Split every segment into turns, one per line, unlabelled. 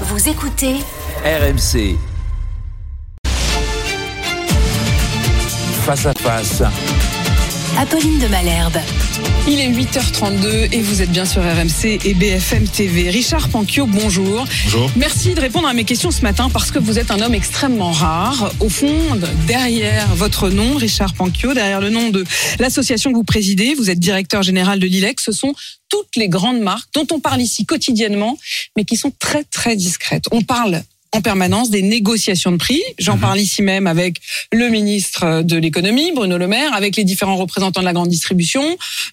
Vous écoutez
RMC. Face à face.
Apolline de Malherbe.
Il est 8h32 et vous êtes bien sur RMC et BFM TV. Richard Panquio, bonjour.
Bonjour.
Merci de répondre à mes questions ce matin parce que vous êtes un homme extrêmement rare. Au fond, derrière votre nom, Richard Panquio, derrière le nom de l'association que vous présidez, vous êtes directeur général de l'ILEX, ce sont toutes les grandes marques dont on parle ici quotidiennement, mais qui sont très très discrètes. On parle en permanence des négociations de prix. J'en parle ici même avec le ministre de l'économie, Bruno Le Maire, avec les différents représentants de la grande distribution,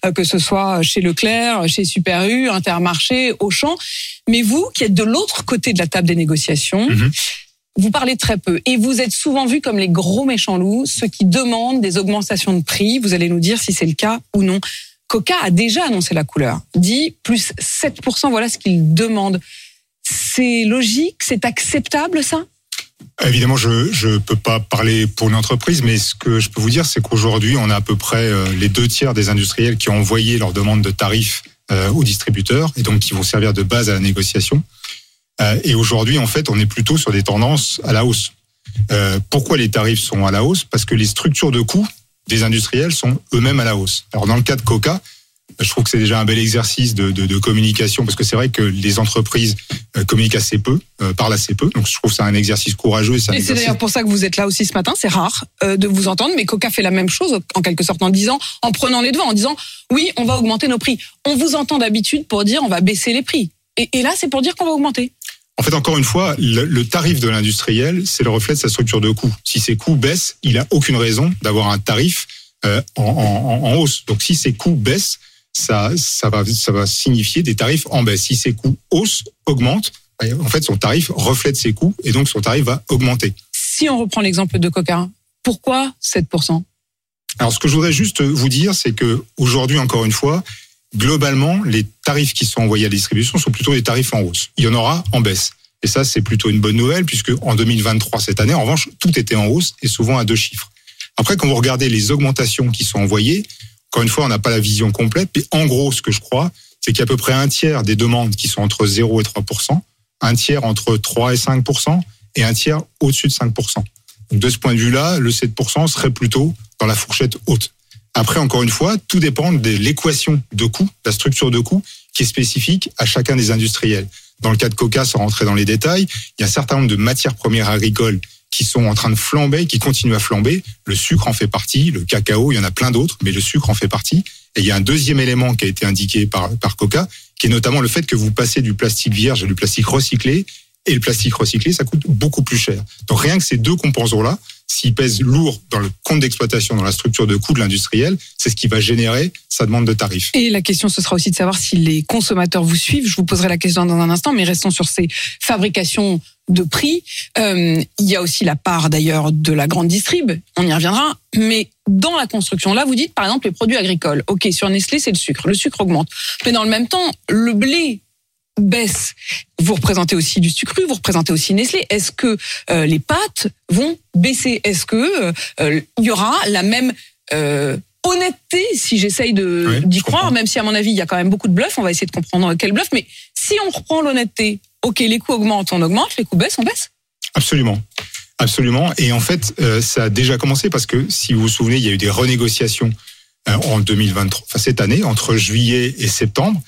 euh, que ce soit chez Leclerc, chez Super U, Intermarché, Auchan. Mais vous, qui êtes de l'autre côté de la table des négociations, vous parlez très peu et vous êtes souvent vu comme les gros méchants loups, ceux qui demandent des augmentations de prix. Vous allez nous dire si c'est le cas ou non. Coca a déjà annoncé la couleur, dit plus 7%, voilà ce qu'il demande. C'est logique, c'est acceptable ça?
Évidemment, je ne peux pas parler pour une entreprise, mais ce que je peux vous dire, c'est qu'aujourd'hui, on a à peu près euh, les deux tiers des industriels qui ont envoyé leur demande de tarifs euh, aux distributeurs et donc qui vont servir de base à la négociation. Euh, et aujourd'hui, en fait, on est plutôt sur des tendances à la hausse. Pourquoi les tarifs sont à la hausse? Parce que les structures de coûts des industriels sont eux-mêmes à la hausse. Alors dans le cas de Coca, je trouve que c'est déjà un bel exercice de, de, de communication parce que c'est vrai que les entreprises euh, communiquent assez peu, euh, parlent assez peu. Donc je trouve c'est un exercice courageux. Et c'est exercice-
d'ailleurs pour ça que vous êtes là aussi ce matin. C'est rare euh, de vous entendre, mais Coca fait la même chose en quelque sorte en disant, en prenant les devants, en disant oui, on va augmenter nos prix. On vous entend d'habitude pour dire on va baisser les prix. Et, et là, c'est pour dire qu'on va augmenter.
En fait, encore une fois, le, le tarif de l'industriel, c'est le reflet de sa structure de coûts. Si ses coûts baissent, il a aucune raison d'avoir un tarif euh, en, en- en hausse. Donc, si ses coûts baissent, ça, ça va, ça va signifier des tarifs en baisse. Si ses coûts haussent, augmentent, en fait, son tarif reflète ses coûts et donc son tarif va augmenter.
Si on reprend l'exemple de Coca, pourquoi 7%
Alors, ce que je voudrais juste vous dire, c'est que aujourd'hui, encore une fois, globalement, les tarifs qui sont envoyés à la distribution sont plutôt des tarifs en hausse. Il y en aura en baisse. Et ça, c'est plutôt une bonne nouvelle, puisque en 2023, cette année, en revanche, tout était en hausse et souvent à deux chiffres. Après, quand vous regardez les augmentations qui sont envoyées, encore une fois, on n'a pas la vision complète, mais en gros, ce que je crois, c'est qu'il y a à peu près un tiers des demandes qui sont entre 0 et 3 un tiers entre 3 et 5 et un tiers au-dessus de 5 Donc, de ce point de vue-là, le 7 serait plutôt dans la fourchette haute. Après, encore une fois, tout dépend de l'équation de coût, la structure de coût qui est spécifique à chacun des industriels. Dans le cas de Coca, sans rentrer dans les détails, il y a un certain nombre de matières premières agricoles qui sont en train de flamber, qui continuent à flamber. Le sucre en fait partie, le cacao, il y en a plein d'autres, mais le sucre en fait partie. Et il y a un deuxième élément qui a été indiqué par, par Coca, qui est notamment le fait que vous passez du plastique vierge à du plastique recyclé. Et le plastique recyclé, ça coûte beaucoup plus cher. Donc rien que ces deux composants-là, s'ils pèsent lourd dans le compte d'exploitation, dans la structure de coût de l'industriel, c'est ce qui va générer sa demande de tarif.
Et la question, ce sera aussi de savoir si les consommateurs vous suivent. Je vous poserai la question dans un instant, mais restons sur ces fabrications de prix. Euh, il y a aussi la part d'ailleurs de la grande distrib, on y reviendra. Mais dans la construction, là, vous dites par exemple les produits agricoles. Ok, sur Nestlé, c'est le sucre. Le sucre augmente. Mais dans le même temps, le blé baisse. Vous représentez aussi du sucre, vous représentez aussi Nestlé. Est-ce que euh, les pâtes vont baisser? Est-ce que euh, il y aura la même euh, honnêteté si j'essaye de
Oui,
d'y
je
croire,
comprends.
même si à mon avis il y a quand même beaucoup de bluff. On va essayer de comprendre quel bluff. Mais si on reprend l'honnêteté, ok, les coûts augmentent, on augmente, les coûts baissent, on baisse?
Absolument. Absolument. Et en fait, euh, ça a déjà commencé parce que si vous vous souvenez, il y a eu des renégociations en 2023, enfin cette année, entre juillet et septembre,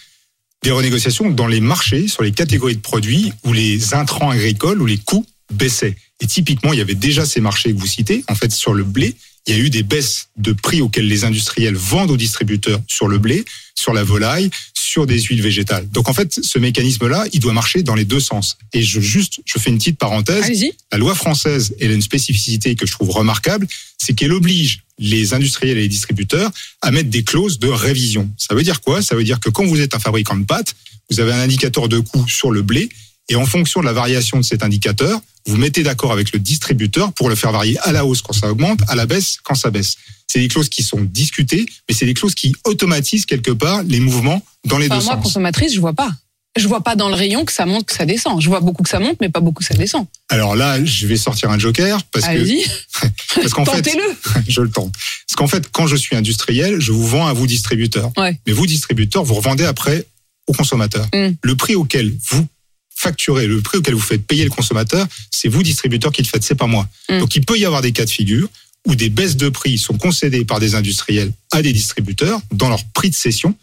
des renégociations dans les marchés sur les catégories de produits où les intrants agricoles, où les coûts baissaient. Et typiquement, il y avait déjà ces marchés que vous citez. En fait, sur le blé, il y a eu des baisses de prix auxquels les industriels vendent aux distributeurs sur le blé, sur la volaille, sur des huiles végétales. Donc en fait, ce mécanisme-là, il doit marcher dans les deux sens. Et je juste, je fais une petite parenthèse.
Allez-y.
La loi française, elle a une spécificité que je trouve remarquable, c'est qu'elle oblige les industriels et les distributeurs à mettre des clauses de révision. Ça veut dire quoi? Ça veut dire que quand vous êtes un fabricant de pâtes, vous avez un indicateur de coût sur le blé, et en fonction de la variation de cet indicateur, vous mettez d'accord avec le distributeur pour le faire varier à la hausse quand ça augmente, à la baisse quand ça baisse. C'est des clauses qui sont discutées, mais c'est des clauses qui automatisent quelque part les mouvements dans les
Enfin,
deux
moi,
sens.
consommatrice, je vois pas. Je vois pas dans le rayon que ça monte, que ça descend. Je vois beaucoup que ça monte, mais pas beaucoup que ça descend.
Alors là, je vais sortir un joker parce que parce qu'en fait, je le tente. Parce qu'en fait, quand je suis industriel, je vous vends à vous distributeurs.
Ouais.
Mais vous distributeurs, vous revendez après aux consommateurs.
Mm.
Le prix auquel vous facturez, le prix auquel vous faites payer le consommateur, c'est vous, distributeur, qui le faites, c'est pas moi.
Mm.
Donc il peut y avoir des cas de figure où des baisses de prix sont concédées par des industriels à des distributeurs dans leur prix de cession.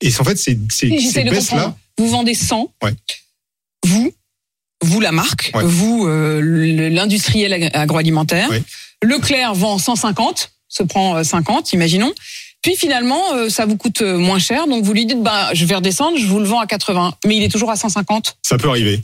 Et en fait, ces
de
baisses-là.
Vous vendez 100.
Ouais.
Vous, vous la marque,
Ouais.
vous euh, l'industriel ag- agroalimentaire.
Ouais.
Leclerc vend 150, se prend euh, 50, imaginons. Puis finalement, euh, ça vous coûte euh, moins cher, donc vous lui dites, bah, je vais redescendre, je vous le vends à 80, mais il est toujours à 150.
ça peut arriver.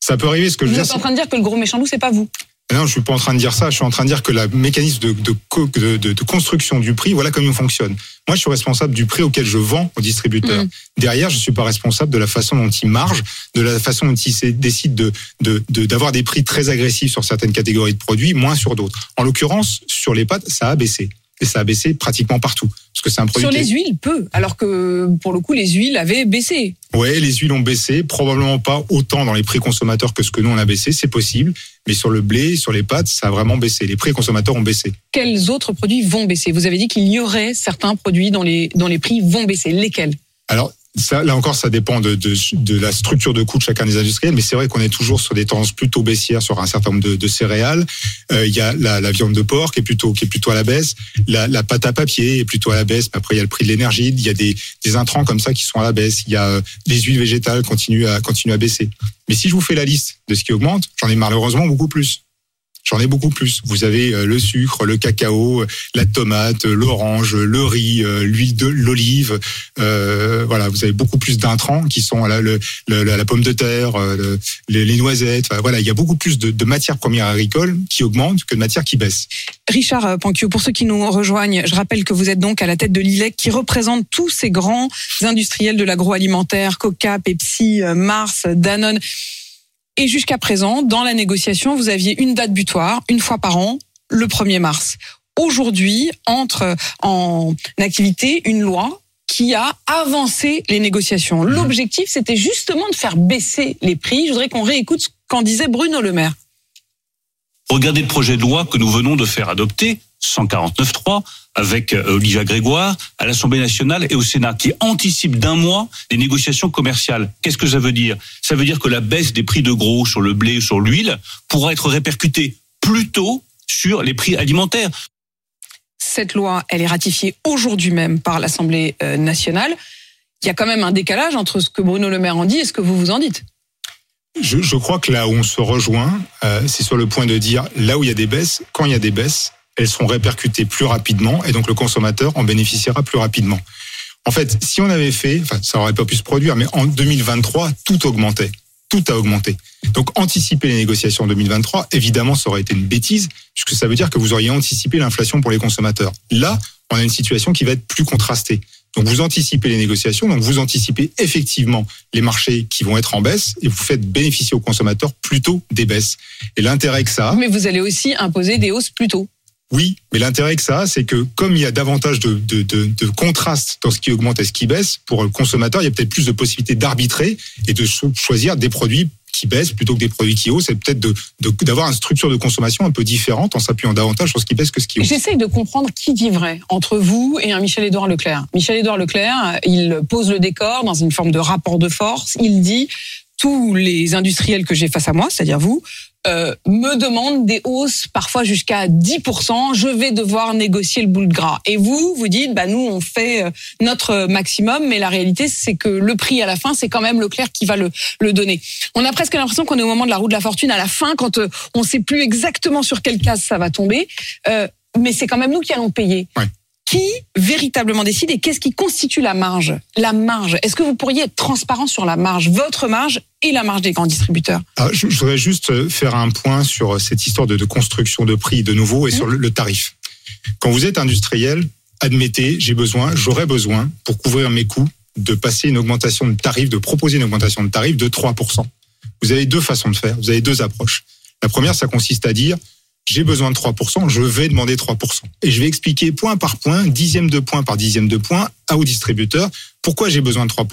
Ça peut arriver, ce que je
Vous
veux
êtes
dire,
en train de dire que le gros méchant loup, c'est pas vous.
Non, je suis pas en train de dire ça. Je suis en train de dire que la mécanisme de, de, de, de- construction du prix, voilà comment il fonctionne. Moi, je suis responsable du prix auquel je vends au distributeur.
Mm.
Derrière, je suis pas responsable de la façon dont il marge, de la façon dont il décide de de- de- d'avoir des prix très agressifs sur certaines catégories de produits, moins sur d'autres. En l'occurrence, sur les pâtes, ça a baissé. Et ça a baissé pratiquement partout. Parce que c'est un produit
Sur les huiles, peu. Alors que pour le coup, les huiles avaient baissé.
Ouais, les huiles ont baissé, probablement pas autant dans les prix consommateurs que ce que nous on a baissé, c'est possible, mais sur le blé, sur les pâtes, ça a vraiment baissé. Les prix consommateurs ont baissé.
Quels autres produits vont baisser? Vous avez dit qu'il y aurait certains produits dont les, dont les prix vont baisser. Lesquels?
Alors ça, là encore, ça dépend de, de, de la structure de coût de chacun des industriels, mais c'est vrai qu'on est toujours sur des tendances plutôt baissières sur un certain nombre de, de céréales. Euh, Il y a la, la viande de porc qui est plutôt qui est plutôt à la baisse, la, la pâte à papier est plutôt à la baisse. Après, il y a le prix de l'énergie, il y a des, des intrants comme ça qui sont à la baisse. Il y a euh, les huiles végétales continuent à continuent à baisser. Mais si je vous fais la liste de ce qui augmente, j'en ai malheureusement beaucoup plus. J'en ai beaucoup plus. Vous avez euh, le sucre, le cacao, euh, la tomate, euh, l'orange, le riz, l'huile de l'olive. Voilà, vous avez beaucoup plus d'intrants qui sont là, la, pomme de terre, le- les, noisettes. Voilà, il y a beaucoup plus de, matières premières agricoles qui augmentent que de matières qui baissent.
Richard Panquio, pour ceux qui nous rejoignent, je rappelle que vous êtes donc à la tête de l'ILEC qui représente tous ces grands industriels de l'agroalimentaire, Coca, Pepsi, Mars, Danone. Et jusqu'à présent, dans la négociation, vous aviez une date butoir, une fois par an, le 1er mars. Aujourd'hui, entre en activité une loi qui a avancé les négociations. L'objectif, c'était justement de faire baisser les prix. Je voudrais qu'on réécoute ce qu'en disait Bruno Le Maire.
Regardez le projet de loi que nous venons de faire adopter, 149.3, avec euh, Olivia Grégoire, à l'Assemblée nationale et au Sénat, qui anticipe d'un mois les négociations commerciales. Qu'est-ce que ça veut dire? Ça veut dire que la baisse des prix de gros sur le blé, sur l'huile, pourra être répercutée plus tôt sur les prix alimentaires.
cette loi, elle est ratifiée aujourd'hui même par l'Assemblée euh, nationale. Il y a quand même un décalage entre ce que Bruno Le Maire en dit et ce que vous vous en dites.
Je, je crois que là où on se rejoint, euh, c'est sur le point de dire là où il y a des baisses, quand il y a des baisses, elles seront répercutées plus rapidement et donc le consommateur en bénéficiera plus rapidement. En fait, si on avait fait, enfin, ça aurait pas pu se produire, mais en 2023, tout augmentait. Tout a augmenté. Donc, anticiper les négociations en 2023, évidemment, ça aurait été une bêtise, puisque ça veut dire que vous auriez anticipé l'inflation pour les consommateurs. Là, on a une situation qui va être plus contrastée. Donc, vous anticipez les négociations, donc vous anticipez effectivement les marchés qui vont être en baisse et vous faites bénéficier aux consommateurs plutôt des baisses. Et l'intérêt que ça a,
Mais vous allez aussi imposer des hausses plus tôt.
Oui, mais l'intérêt que ça a, c'est que comme il y a davantage de, de, de, de contraste dans ce qui augmente et ce qui baisse, pour le consommateur, il y a peut-être plus de possibilités d'arbitrer et de cho- choisir des produits qui baissent plutôt que des produits qui haussent, et peut-être de- de- d'avoir une structure de consommation un peu différente en s'appuyant davantage sur ce qui baisse que ce qui hausse.
J'essaye de comprendre qui dit vrai entre vous et un Michel-Édouard Leclerc. Michel-Édouard Leclerc, il pose le décor dans une forme de rapport de force. Il dit tous les industriels que j'ai face à moi, c'est-à-dire vous, euh, me demandent des hausses parfois jusqu'à 10%. Je vais devoir négocier le bout de gras. Et vous, vous dites, bah nous, on fait euh, notre maximum, mais la réalité, c'est que le prix à la fin, c'est quand même Leclerc qui va le, le donner. On a presque l'impression qu'on est au moment de la roue de la fortune à la fin, quand euh, on sait plus exactement sur quelle case ça va tomber. Euh, mais c'est quand même nous qui allons payer.
Ouais.
Qui véritablement décide et qu'est-ce qui constitue la marge? La marge. Est-ce que vous pourriez être transparent sur la marge, votre marge et la marge des grands distributeurs
Ah, je, je voudrais juste euh, faire un point sur euh, cette histoire de, de construction de prix de nouveau et sur le, le tarif. Quand vous êtes industriel, admettez, j'ai besoin, j'aurais besoin, pour couvrir mes coûts, de passer une augmentation de tarif, de proposer une augmentation de tarif de 3%. Vous avez deux façons de faire, vous avez deux approches. La première, ça consiste à dire, j'ai besoin de 3%, je vais demander 3%. Et je vais expliquer point par point, dixième de point par dixième de point, à au distributeur, pourquoi j'ai besoin de 3%.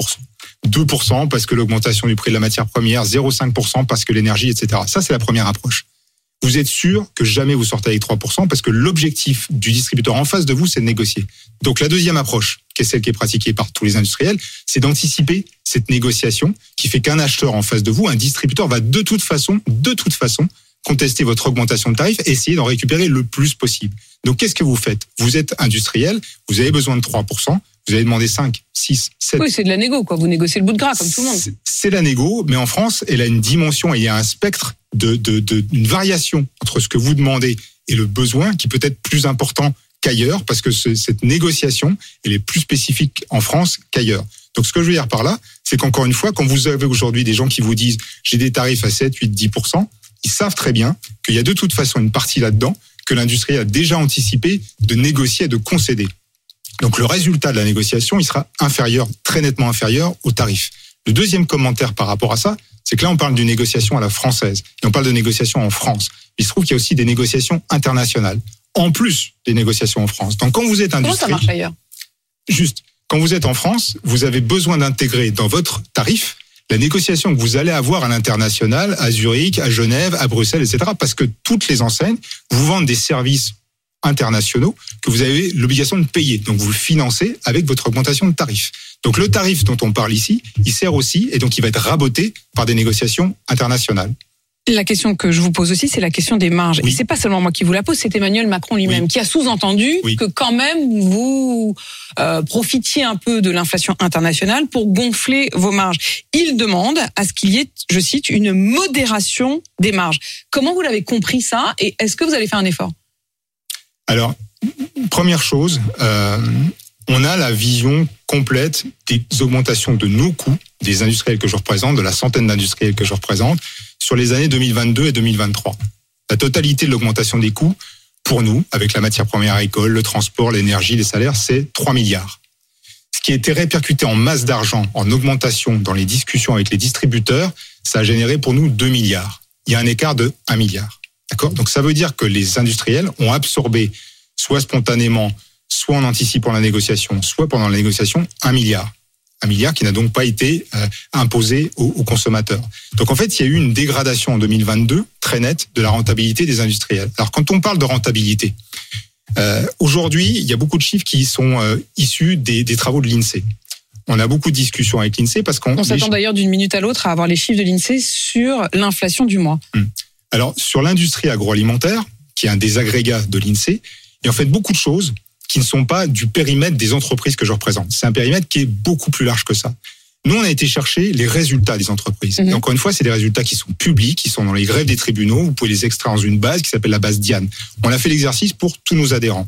2% parce que l'augmentation du prix de la matière première, 0,5% parce que l'énergie, etc. Ça, c'est la première approche. vous êtes sûr que jamais vous sortez avec 3% parce que l'objectif du distributeur en face de vous, c'est de négocier. Donc la deuxième approche, qui est celle qui est pratiquée par tous les industriels, c'est d'anticiper cette négociation qui fait qu'un acheteur en face de vous, un distributeur va de toute façon, de toute façon, contester votre augmentation de tarif, essayer d'en récupérer le plus possible. Donc qu'est-ce que vous faites? Vous êtes industriel, vous avez besoin de 3%, vous avez demandé 5, 6, 7.
Oui, c'est de la négo, quoi. Vous négociez le bout de gras, comme tout le monde.
C'est la négo, mais en France, elle a une dimension et il y a un spectre de, de, de une variation entre ce que vous demandez et le besoin qui peut être plus important qu'ailleurs, parce que ce, cette négociation, elle est plus spécifique en France qu'ailleurs. Donc, ce que je veux dire par là, c'est qu'encore une fois, quand vous avez aujourd'hui des gens qui vous disent j'ai des tarifs à 7, 8, 10 ils savent très bien qu'il y a de toute façon une partie là-dedans que l'industrie a déjà anticipé de négocier et de concéder. Donc le résultat de la négociation, il sera inférieur, très nettement inférieur au tarif. Le deuxième commentaire par rapport à ça, c'est que là, on parle d'une négociation à la française et on parle de négociation en France. Il se trouve qu'il y a aussi des négociations internationales, en plus des négociations en France. Donc quand vous êtes industrie...
Comment ça marche ailleurs
Juste, quand vous êtes en France, vous avez besoin d'intégrer dans votre tarif la négociation que vous allez avoir à l'international, à Zurich, à Genève, à Bruxelles, etc. Parce que toutes les enseignes vous vendent des services internationaux que vous avez l'obligation de payer. Donc vous financez avec votre augmentation de tarif. Donc le tarif dont on parle ici, il sert aussi et donc il va être raboté par des négociations internationales.
La question que je vous pose aussi, c'est la question des marges. Oui. Et c'est pas seulement moi qui vous la pose, c'est Emmanuel Macron lui-même oui. qui a sous-entendu oui. que quand même vous euh, profitiez un peu de l'inflation internationale pour gonfler vos marges. Il demande à ce qu'il y ait, je cite, une modération des marges. Comment vous l'avez compris ça et est-ce que vous allez faire un effort?
Alors, première chose, euh, on a la vision complète des augmentations de nos coûts, des industriels que je représente, de la centaine d'industriels que je représente, sur les années 2022 et 2023. La totalité de l'augmentation des coûts, pour nous, avec la matière première agricole, le transport, l'énergie, les salaires, c'est 3 milliards. Ce qui a été répercuté en masse d'argent, en augmentation dans les discussions avec les distributeurs, ça a généré pour nous 2 milliards. Il y a un écart de 1 milliard. D'accord? Donc ça veut dire que les industriels ont absorbé, soit spontanément, soit en anticipant la négociation, soit pendant la négociation, 1 milliard un milliard qui n'a donc pas été euh, imposé aux, aux, consommateurs. Donc en fait, il y a eu une dégradation en 2022 très nette de la rentabilité des industriels. Alors quand on parle de rentabilité, euh, aujourd'hui, il y a beaucoup de chiffres qui sont euh, issus des, des travaux de l'INSEE. On a beaucoup de discussions avec l'INSEE parce qu'on...
On s'attend d'ailleurs d'une minute à l'autre à avoir les chiffres de l'INSEE sur l'inflation du mois.
Hum. Alors sur l'industrie agroalimentaire, qui est un des agrégats de l'INSEE, il y a en fait beaucoup de choses qui ne sont pas du périmètre des entreprises que je représente. C'est un périmètre qui est beaucoup plus large que ça. Nous, on a été chercher les résultats des entreprises. Mmh. Et encore une fois, c'est des résultats qui sont publics, qui sont dans les grèves des tribunaux. Vous pouvez les extraire dans une base qui s'appelle la base Diane. On a fait l'exercice pour tous nos adhérents.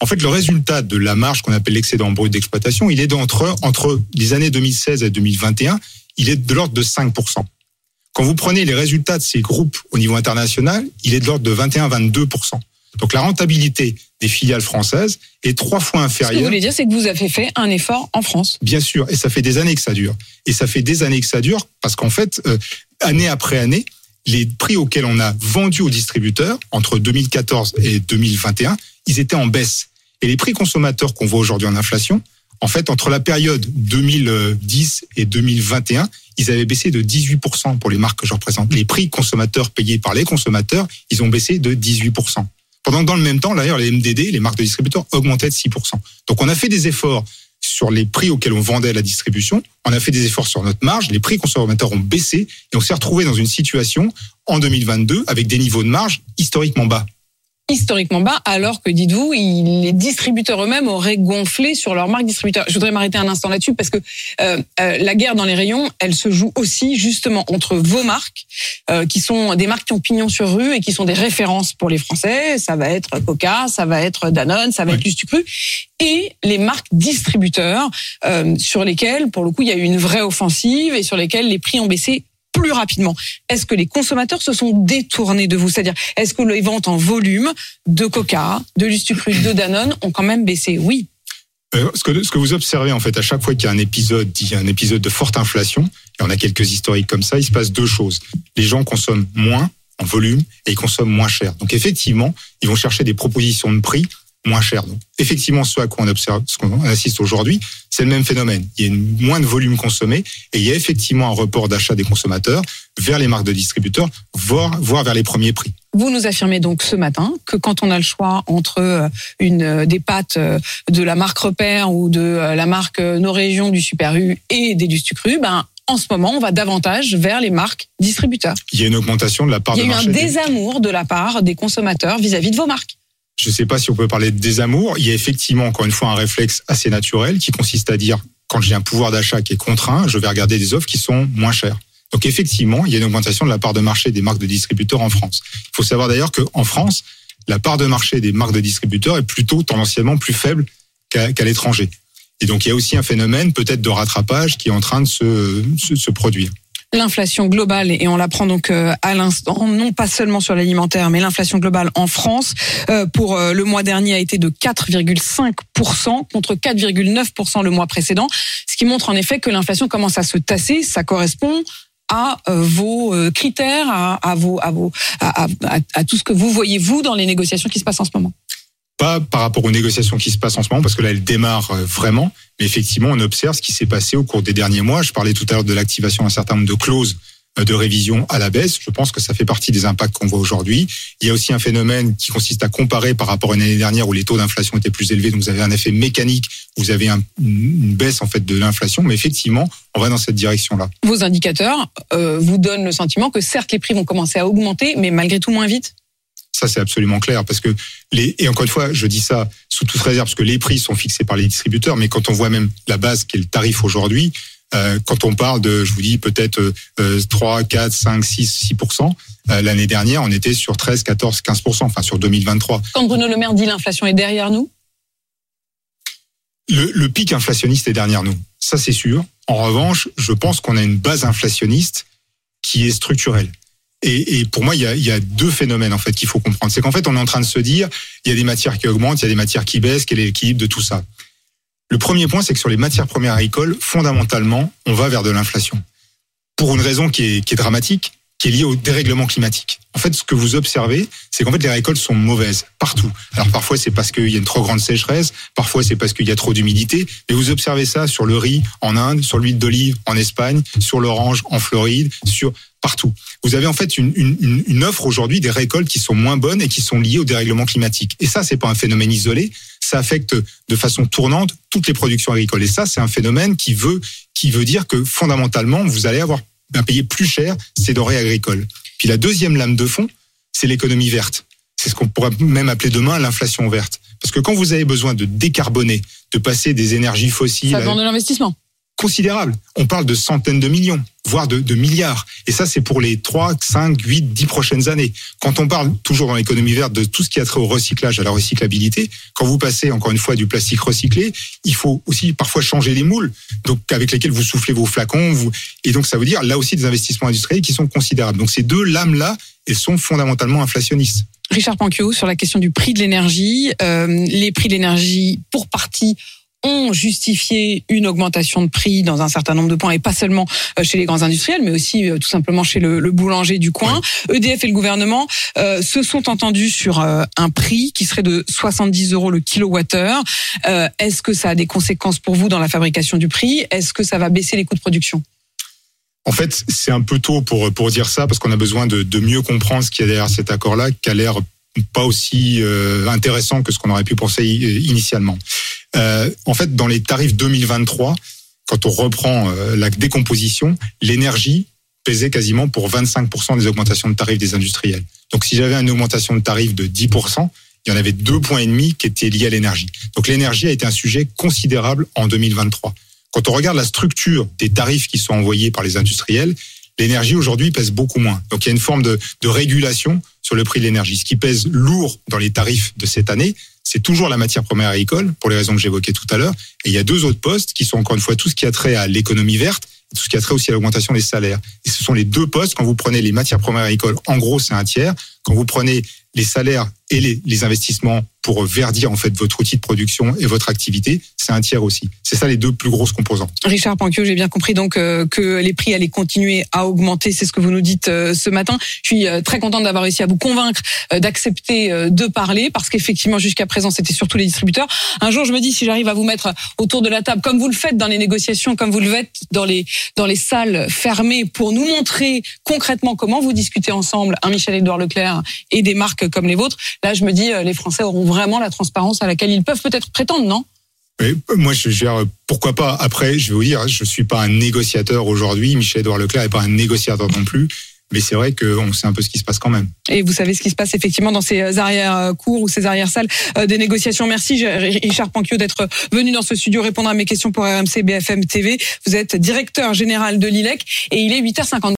En fait, le résultat de la marge qu'on appelle l'excédent brut d'exploitation, il est d'entre entre les années 2016 et 2021, il est de l'ordre de 5%. Quand vous prenez les résultats de ces groupes au niveau international, il est de l'ordre de 21-22%. Donc la rentabilité des filiales françaises est trois fois inférieure. Ce que
vous voulez dire, c'est que vous avez fait un effort en France.
Bien sûr, et ça fait des années que ça dure. Et ça fait des années que ça dure parce qu'en fait, euh, année après année, les prix auxquels on a vendu aux distributeurs entre 2014 et 2021, ils étaient en baisse. Et les prix consommateurs qu'on voit aujourd'hui en inflation, en fait, entre la période 2010 et 2021, ils avaient baissé de 18% pour les marques que je représente. Les prix consommateurs payés par les consommateurs, ils ont baissé de 18%. Pendant dans le même temps, d'ailleurs, les MDD, les marques de distributeurs, augmentaient de 6%. Donc on a fait des efforts sur les prix auxquels on vendait la distribution, on a fait des efforts sur notre marge, les prix consommateurs ont baissé et on s'est retrouvé dans une situation en 2022 avec des niveaux de marge historiquement bas
historiquement bas, alors que, dites-vous, les distributeurs eux-mêmes auraient gonflé sur leur marque distributeur. Je voudrais m'arrêter un instant là-dessus parce que euh, euh, la guerre dans les rayons, elle se joue aussi justement entre vos marques, euh, qui sont des marques qui ont pignon sur rue et qui sont des références pour les Français. Ça va être Coca, ça va être Danone, ça va oui. être Lustucru, et les marques distributeurs euh, sur lesquelles, pour le coup, il y a eu une vraie offensive et sur lesquelles les prix ont baissé plus rapidement. Est-ce que les consommateurs se sont détournés de vous? C'est-à-dire, est-ce que les ventes en volume de Coca, de Lustucru, de Danone ont quand même baissé? Oui.
Euh, ce, que, vous observez en fait à chaque fois qu'il y a un épisode, il y a un épisode de forte inflation, et on a quelques historiques comme ça, il se passe deux choses. Les gens consomment moins en volume et ils consomment moins cher. Donc effectivement, ils vont chercher des propositions de prix moins cher. Donc, effectivement, ce à quoi on observe, ce qu'on assiste aujourd'hui, c'est le même phénomène. Il y a une, moins de volume consommé et il y a effectivement un report d'achat des consommateurs vers les marques de distributeurs, voire, voire vers les premiers prix.
Vous nous affirmez donc ce matin que quand on a le choix entre euh, une euh, des pâtes euh, de la marque Repère ou de la marque Nos Régions du Super U et des du Sucru, ben en ce moment, on va davantage vers les marques distributeurs.
Il y a une augmentation de la part
Il y a eu un désamour de la part des consommateurs vis-à-vis de vos marques.
Je ne sais pas si on peut parler de désamour. Il y a effectivement, encore une fois, un réflexe assez naturel qui consiste à dire, quand j'ai un pouvoir d'achat qui est contraint, je vais regarder des offres qui sont moins chères. Donc effectivement, il y a une augmentation de la part de marché des marques de distributeurs en France. Il faut savoir d'ailleurs qu'en France, la part de marché des marques de distributeurs est plutôt tendanciellement plus faible qu'à l'étranger. Et donc il y a aussi un phénomène peut-être de rattrapage qui est en train de se, se produire.
L'inflation globale, et on l'apprend donc euh, à l'instant, non pas seulement sur l'alimentaire, mais l'inflation globale en France, euh, pour euh, le mois dernier, a été de 4,5% contre 4,9% le mois précédent, ce qui montre en effet que l'inflation commence à se tasser. Ça correspond à vos critères, à, vos, à, vos, à tout ce que vous voyez vous dans les négociations qui se passent en ce moment.
Pas par rapport aux négociations qui se passent en ce moment, parce que là, elles démarrent euh, vraiment. Mais effectivement, on observe ce qui s'est passé au cours des derniers mois. Je parlais tout à l'heure de l'activation d'un certain nombre de clauses euh, de révision à la baisse. Je pense que ça fait partie des impacts qu'on voit aujourd'hui. Il y a aussi un phénomène qui consiste à comparer par rapport à une année dernière où les taux d'inflation étaient plus élevés. Donc vous avez un effet mécanique, vous avez un- une baisse en fait de l'inflation. Mais effectivement, on va dans cette direction-là.
Vos indicateurs euh, vous donnent le sentiment que certes les prix vont commencer à augmenter, mais malgré tout moins vite?
Ça, c'est absolument clair parce que les et encore une fois, je dis ça sous toute réserve parce que les prix sont fixés par les distributeurs, mais quand on voit même la base qui est le tarif aujourd'hui, euh, quand on parle de, je vous dis peut-être euh, 3, 4, 5, 6, 6 euh, l'année dernière, on était sur 13, 14, 15% enfin sur 2023.
Quand Bruno Le Maire dit l'inflation est derrière nous,
Le, le pic inflationniste est derrière nous, ça c'est sûr. En revanche, je pense qu'on a une base inflationniste qui est structurelle. Et, et pour moi, il y, a, deux phénomènes en fait qu'il faut comprendre. C'est qu'en fait, on est en train de se dire, il y a des matières qui augmentent, il y a des matières qui baissent, quel est l'équilibre de tout ça? Le premier point, c'est que sur les matières premières agricoles, fondamentalement, on va vers de l'inflation. Pour une raison qui est dramatique, qui est liée au dérèglement climatique. En fait, ce que vous observez, c'est qu'en fait, les récoltes sont mauvaises partout. Alors parfois, c'est parce qu'il y a une trop grande sécheresse, parfois c'est parce qu'il y a trop d'humidité, mais vous observez ça sur le riz en Inde, sur l'huile d'olive en Espagne, sur l'orange en Floride, sur partout. Vous avez en fait une offre aujourd'hui des récoltes qui sont moins bonnes et qui sont liées au dérèglement climatique. Et ça, c'est pas un phénomène isolé, ça affecte de façon tournante toutes les productions agricoles. Et ça, c'est un phénomène qui veut, qui veut dire que fondamentalement, vous allez avoir à payer plus cher ces denrées agricoles. Puis la deuxième lame de fond, c'est l'économie verte. C'est ce qu'on pourrait même appeler demain l'inflation verte. Parce que quand vous avez besoin de décarboner, de passer des énergies fossiles
ça demande de l'investissement.
Considérable. On parle de centaines de millions, voire de, milliards. Et ça, c'est pour les 3, 5, 8, 10 prochaines années. Quand on parle toujours dans l'économie verte de tout ce qui a trait au recyclage, à la recyclabilité, quand vous passez encore une fois du plastique recyclé, il faut aussi parfois changer les moules, donc avec lesquels vous soufflez vos flacons. Et donc ça veut dire là aussi des investissements industriels qui sont considérables. Donc ces deux lames-là, elles sont fondamentalement inflationnistes.
Richard Panquio, sur la question du prix de l'énergie, euh, les prix de l'énergie, pour partie, ont justifié une augmentation de prix dans un certain nombre de points et pas seulement euh, chez les grands industriels, mais aussi euh, tout simplement chez le, le boulanger du coin. EDF et le gouvernement euh, se sont entendus sur euh, un prix qui serait de 70 euros le kilowattheure. Euh, Est-ce que ça a des conséquences pour vous dans la fabrication du prix? Est-ce que ça va baisser les coûts de production?
En fait, c'est un peu tôt pour, pour dire ça, parce qu'on a besoin de, de mieux comprendre ce qu'il y a derrière cet accord-là, qui a l'air pas aussi euh, intéressant que ce qu'on aurait pu penser i- initialement. Euh, en fait, dans les tarifs 2023, quand on reprend euh, la décomposition, l'énergie pesait quasiment pour 25% des augmentations de tarifs des industriels. Donc si j'avais une augmentation de tarifs de 10%, il y en avait deux points et demi qui étaient liés à l'énergie. Donc l'énergie a été un sujet considérable en 2023. Quand on regarde la structure des tarifs qui sont envoyés par les industriels, l'énergie aujourd'hui pèse beaucoup moins. Donc il y a une forme de, régulation sur le prix de l'énergie. Ce qui pèse lourd dans les tarifs de cette année, c'est toujours la matière première agricole, pour les raisons que j'évoquais tout à l'heure. Et il y a deux autres postes qui sont encore une fois tout ce qui a trait à l'économie verte, tout ce qui a trait aussi à l'augmentation des salaires. Et ce sont les deux postes, quand vous prenez les matières premières agricoles, en gros c'est un tiers. Quand vous prenez les salaires et les investissements pour verdir en fait votre outil de production et votre activité, c'est un tiers aussi. C'est ça les deux plus grosses composantes.
Richard Panquio, j'ai bien compris donc euh, que les prix allaient continuer à augmenter, c'est ce que vous nous dites euh, ce matin. Je suis euh, très contente d'avoir réussi à vous convaincre d'accepter de parler parce qu'effectivement jusqu'à présent c'était surtout les distributeurs. Un jour je me dis si j'arrive à vous mettre autour de la table comme vous le faites dans les négociations, comme vous le faites dans les dans les salles fermées pour nous montrer concrètement comment vous discutez ensemble un Michel-Édouard Leclerc et des marques comme les vôtres, là je me dis les Français auront vraiment la transparence à laquelle ils peuvent peut-être prétendre, non?
Mais moi, je gère, pourquoi pas. Après, je vais vous dire, je suis pas un négociateur aujourd'hui. Michel-Edouard Leclerc n'est pas un négociateur non plus. Mais c'est vrai qu'on sait un peu ce qui se passe quand même.
Et vous savez ce qui se passe effectivement dans ces arrières-cours ou ces arrières-salles euh, des négociations. Merci Richard Panquio d'être venu dans ce studio répondre à mes questions pour RMC BFM TV. Vous êtes directeur général de l'ILEC et il est 8h50.